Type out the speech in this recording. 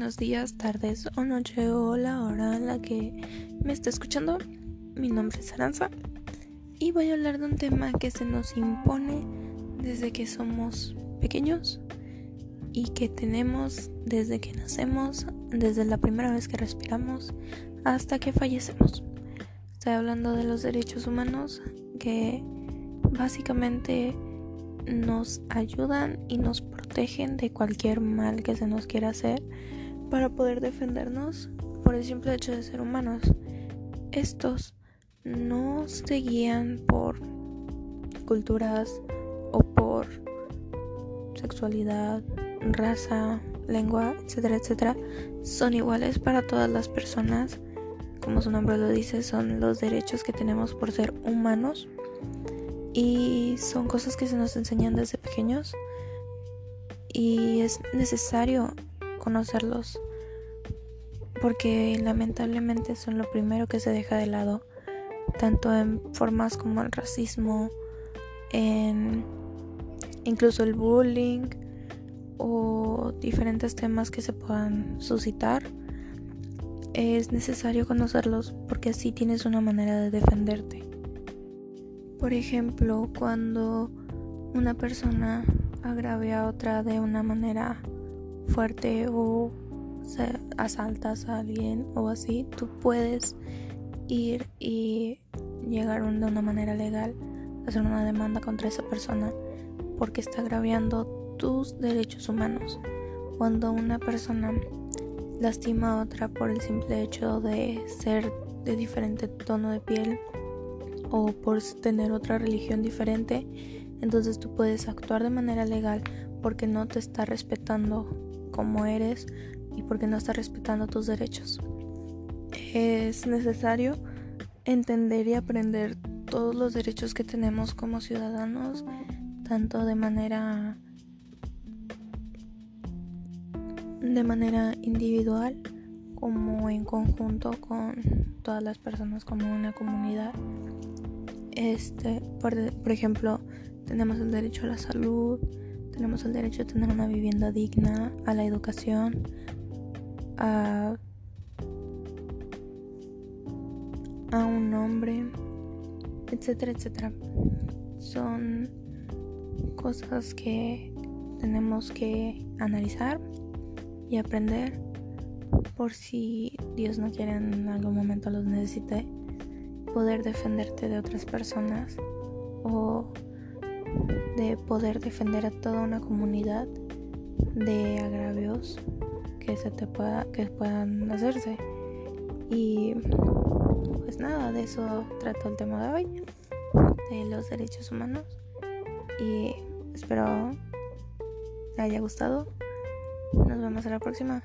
buenos días, tardes o noche o la hora en la que me está escuchando. Mi nombre es Aranza y voy a hablar de un tema que se nos impone desde que somos pequeños y que tenemos desde que nacemos, desde la primera vez que respiramos hasta que fallecemos. Estoy hablando de los derechos humanos que básicamente nos ayudan y nos protegen de cualquier mal que se nos quiera hacer para poder defendernos por el simple hecho de ser humanos. Estos no se guían por culturas o por sexualidad, raza, lengua, etcétera, etcétera. Son iguales para todas las personas. Como su nombre lo dice, son los derechos que tenemos por ser humanos y son cosas que se nos enseñan desde pequeños y es necesario conocerlos porque lamentablemente son lo primero que se deja de lado tanto en formas como el racismo en incluso el bullying o diferentes temas que se puedan suscitar. Es necesario conocerlos porque así tienes una manera de defenderte. Por ejemplo, cuando una persona agrave a otra de una manera fuerte o asaltas a alguien o así, tú puedes ir y llegar de una manera legal hacer una demanda contra esa persona porque está agraviando tus derechos humanos. Cuando una persona lastima a otra por el simple hecho de ser de diferente tono de piel o por tener otra religión diferente, entonces tú puedes actuar de manera legal porque no te está respetando como eres y porque no está respetando tus derechos. Es necesario entender y aprender todos los derechos que tenemos como ciudadanos, tanto de manera de manera individual como en conjunto con todas las personas como una comunidad. Este, por, ejemplo, tenemos el derecho a la salud, tenemos el derecho a tener una vivienda digna, a la educación, a, a un nombre, etcétera, etcétera. Son cosas que tenemos que analizar y aprender por si Dios no quiere en algún momento los necesite poder defenderte de otras personas o de poder defender a toda una comunidad de agravios que se te pueda que puedan hacerse. Y pues nada de eso trato el tema de hoy de los derechos humanos. Y espero te haya gustado. Nos vemos a la próxima